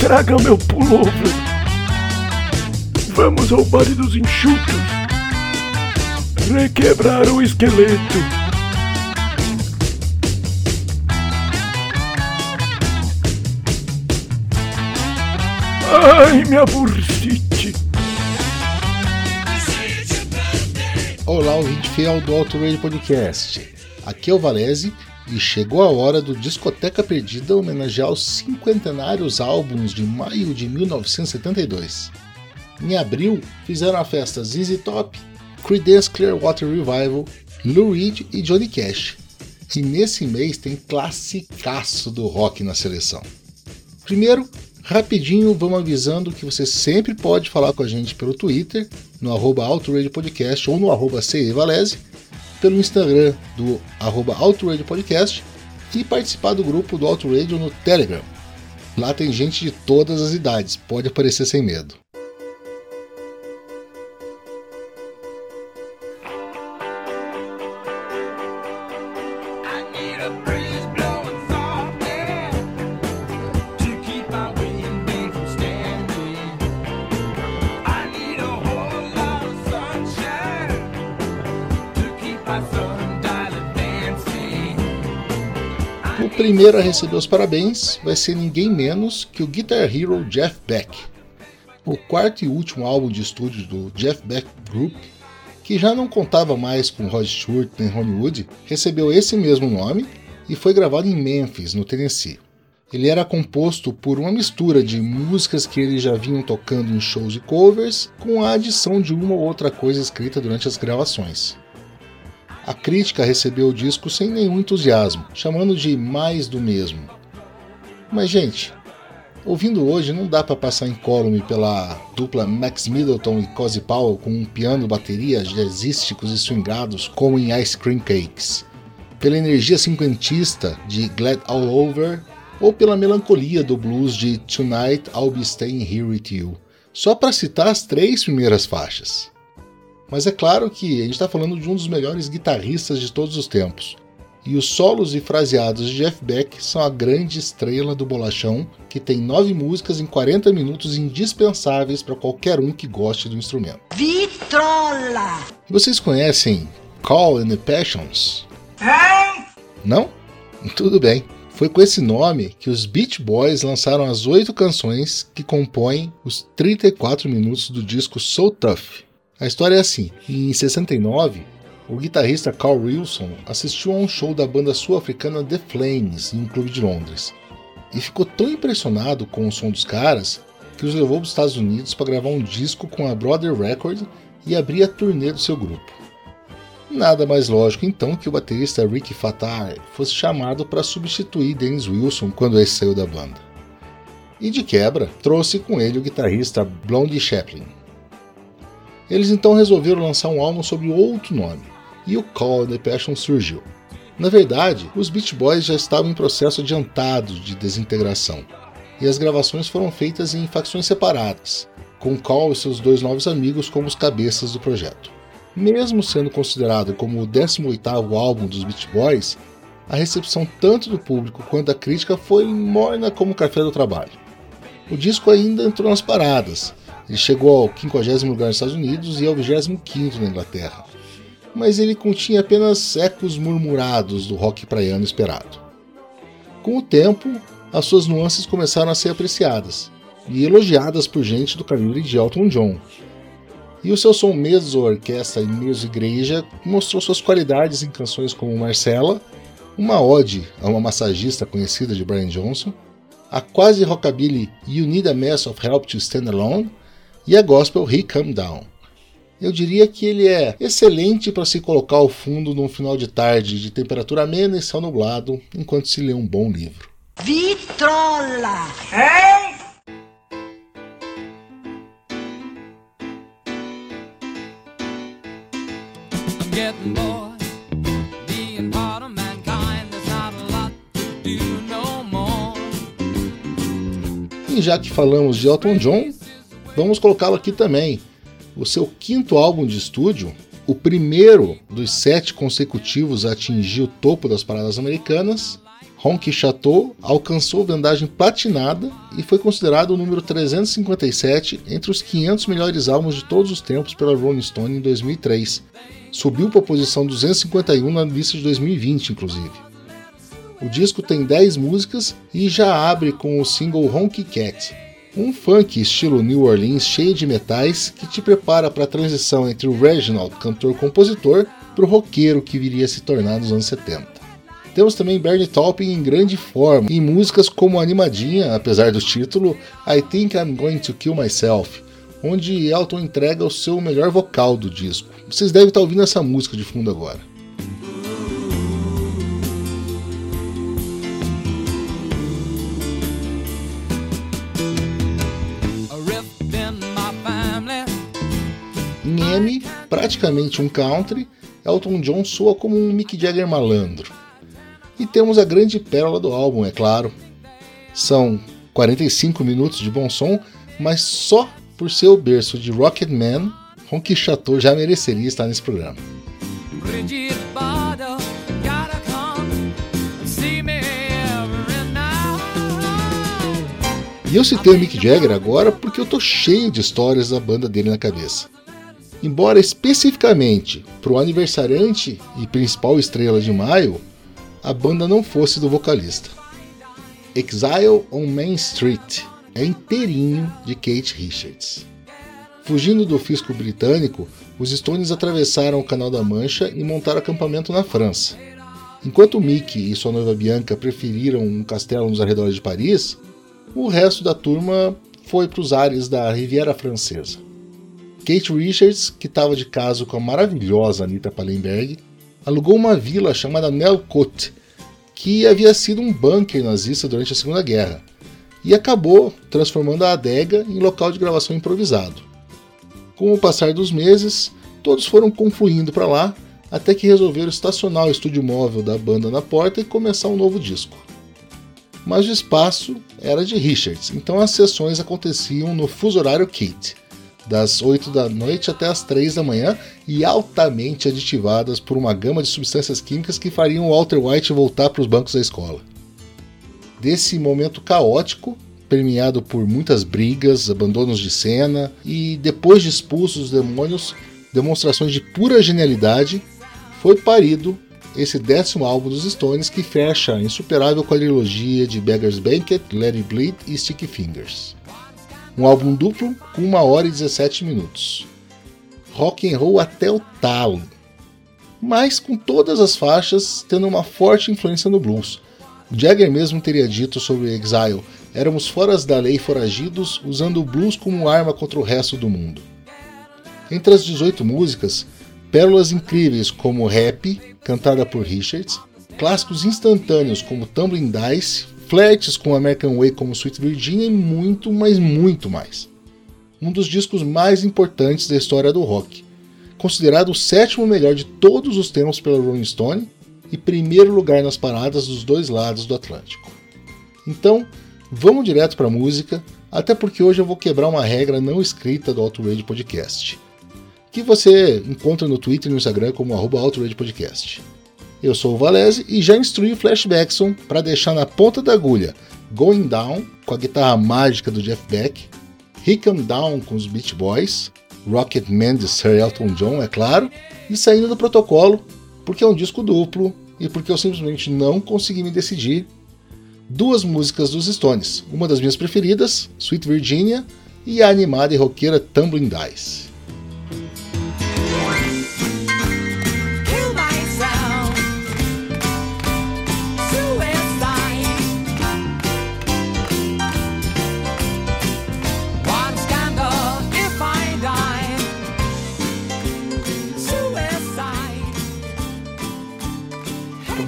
Traga meu pullover. Vamos ao baile dos enxutos. Requebrar o esqueleto. Ai, minha bursite. Olá, ouvinte fiel do Auto Radio Podcast. Aqui é o Valese e chegou a hora do Discoteca Perdida homenagear os cinquentenários álbuns de maio de 1972. Em abril, fizeram a festa ZZ Top, Creedence Clearwater Revival, Lou Reed e Johnny Cash. E nesse mês tem classicaço do rock na seleção. Primeiro, rapidinho vamos avisando que você sempre pode falar com a gente pelo Twitter, no arroba Podcast ou no arroba Valese, pelo Instagram do arroba Podcast e participar do grupo do Radio no Telegram. Lá tem gente de todas as idades, pode aparecer sem medo. Primeiro a receber os parabéns vai ser ninguém menos que o Guitar Hero Jeff Beck. O quarto e último álbum de estúdio do Jeff Beck Group, que já não contava mais com Rod Stewart nem Ronnie Wood, recebeu esse mesmo nome e foi gravado em Memphis, no Tennessee. Ele era composto por uma mistura de músicas que eles já vinham tocando em shows e covers, com a adição de uma ou outra coisa escrita durante as gravações. A crítica recebeu o disco sem nenhum entusiasmo, chamando de mais do mesmo. Mas, gente, ouvindo hoje não dá para passar incólume pela dupla Max Middleton e Cozy Powell com um piano bateria jazzísticos e swingados como em Ice Cream Cakes, pela energia cinquentista de Glad All Over ou pela melancolia do blues de Tonight I'll Be Staying Here With You, só para citar as três primeiras faixas. Mas é claro que a gente está falando de um dos melhores guitarristas de todos os tempos. E os solos e fraseados de Jeff Beck são a grande estrela do bolachão, que tem nove músicas em 40 minutos indispensáveis para qualquer um que goste do instrumento. Vitrola! Vocês conhecem Call and the Passions? É? Não? Tudo bem. Foi com esse nome que os Beach Boys lançaram as oito canções que compõem os 34 minutos do disco So Tough. A história é assim: em 69, o guitarrista Carl Wilson assistiu a um show da banda sul-africana The Flames em um clube de Londres e ficou tão impressionado com o som dos caras que os levou para os Estados Unidos para gravar um disco com a Brother Records e abrir a turnê do seu grupo. Nada mais lógico então que o baterista Ricky Fatar fosse chamado para substituir Dennis Wilson quando esse saiu da banda. E de quebra, trouxe com ele o guitarrista Blondie Chaplin. Eles então resolveram lançar um álbum sob outro nome, e o Call the Passion surgiu. Na verdade, os Beach Boys já estavam em processo adiantado de desintegração, e as gravações foram feitas em facções separadas, com Call e seus dois novos amigos como os cabeças do projeto. Mesmo sendo considerado como o 18º álbum dos Beach Boys, a recepção tanto do público quanto da crítica foi morna como café do trabalho. O disco ainda entrou nas paradas, ele chegou ao 50 lugar nos Estados Unidos e ao 25 na Inglaterra, mas ele continha apenas ecos murmurados do rock praiano esperado. Com o tempo, as suas nuances começaram a ser apreciadas e elogiadas por gente do calibre de Elton John. E o seu som meso orquestra e meso igreja mostrou suas qualidades em canções como Marcella, uma ode a uma massagista conhecida de Brian Johnson, a quase rockabilly You Need a Mess of Help to Stand Alone e a gospel He Come Down. Eu diria que ele é excelente para se colocar ao fundo num final de tarde de temperatura amena e céu nublado, enquanto se lê um bom livro. Vitrola! Hein? E já que falamos de Elton John, vamos colocá-lo aqui também. O seu quinto álbum de estúdio, o primeiro dos sete consecutivos a atingir o topo das paradas americanas, Honky Chateau alcançou vendagem platinada e foi considerado o número 357 entre os 500 melhores álbuns de todos os tempos pela Rolling Stone em 2003. Subiu para a posição 251 na lista de 2020, inclusive. O disco tem 10 músicas e já abre com o single Honky Cat, um funk estilo New Orleans cheio de metais que te prepara para a transição entre o Reginald, cantor-compositor, para o roqueiro que viria a se tornar nos anos 70. Temos também Bernie Taupin em grande forma, em músicas como animadinha, apesar do título, I Think I'm Going to Kill Myself, onde Elton entrega o seu melhor vocal do disco. Vocês devem estar ouvindo essa música de fundo agora. Praticamente um country, Elton John soa como um Mick Jagger malandro. E temos a grande pérola do álbum, é claro. São 45 minutos de bom som, mas só por ser o berço de Rocket Man, Ronky Chateau já mereceria estar nesse programa. E eu citei o Mick Jagger agora porque eu tô cheio de histórias da banda dele na cabeça. Embora especificamente para o aniversariante e principal estrela de maio, a banda não fosse do vocalista. Exile on Main Street é inteirinho de Kate Richards. Fugindo do fisco britânico, os Stones atravessaram o Canal da Mancha e montaram acampamento na França. Enquanto Mickey e sua noiva Bianca preferiram um castelo nos arredores de Paris, o resto da turma foi para os ares da Riviera Francesa. Kate Richards, que estava de caso com a maravilhosa Anita Pallenberg, alugou uma vila chamada Nelkot, que havia sido um bunker nazista durante a Segunda Guerra, e acabou transformando a adega em local de gravação improvisado. Com o passar dos meses, todos foram confluindo para lá até que resolveram estacionar o estúdio móvel da banda na porta e começar um novo disco. Mas o espaço era de Richards, então as sessões aconteciam no fuso horário Kate, das 8 da noite até as 3 da manhã e altamente aditivadas por uma gama de substâncias químicas que fariam Walter White voltar para os bancos da escola. Desse momento caótico, permeado por muitas brigas, abandonos de cena e depois de expulsos os demônios, demonstrações de pura genialidade, foi parido esse décimo álbum dos Stones que fecha a insuperável quadrilogia de Beggar's Banquet, Let It Bleed e Sticky Fingers. Um álbum duplo com 1 hora e 17 minutos. Rock and roll até o talo. Mas com todas as faixas tendo uma forte influência no blues. Jagger mesmo teria dito sobre Exile: éramos fora da lei foragidos, usando o blues como arma contra o resto do mundo. Entre as 18 músicas, pérolas incríveis como Rap, cantada por Richards, clássicos instantâneos como Tumbling Dice, flertes com American Way como Sweet Virginia e muito, mas muito mais. Um dos discos mais importantes da história do rock, considerado o sétimo melhor de todos os tempos pela Rolling Stone e primeiro lugar nas paradas dos dois lados do Atlântico. Então, vamos direto para a música, até porque hoje eu vou quebrar uma regra não escrita do Outrage Podcast, que você encontra no Twitter e no Instagram como arroba Podcast. Eu sou o Valese e já instruí o Flashbackson para deixar na ponta da agulha Going Down com a guitarra mágica do Jeff Beck, He Come Down com os Beach Boys, Rocket Man de Sir Elton John, é claro, e saindo do protocolo porque é um disco duplo e porque eu simplesmente não consegui me decidir. Duas músicas dos Stones, uma das minhas preferidas, Sweet Virginia, e a animada e roqueira Tumbling Dice.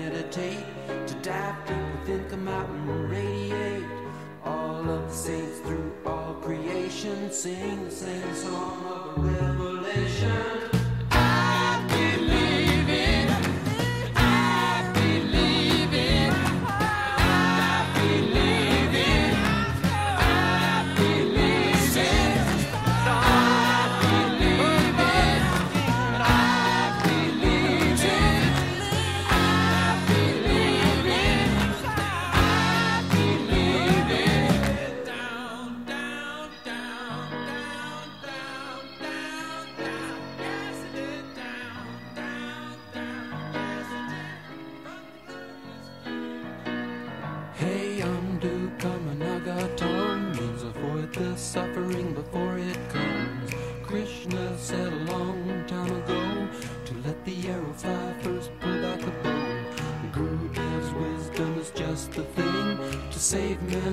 meditate, to dive deep within, come out and radiate. All of the saints through all creation sing the same song of revelation.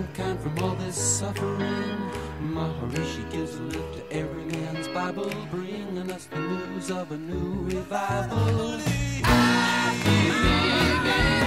mankind from all this suffering. Maharishi gives a lift to every man's Bible, bringing us the news of a new revival. I believe in.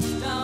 touchdown.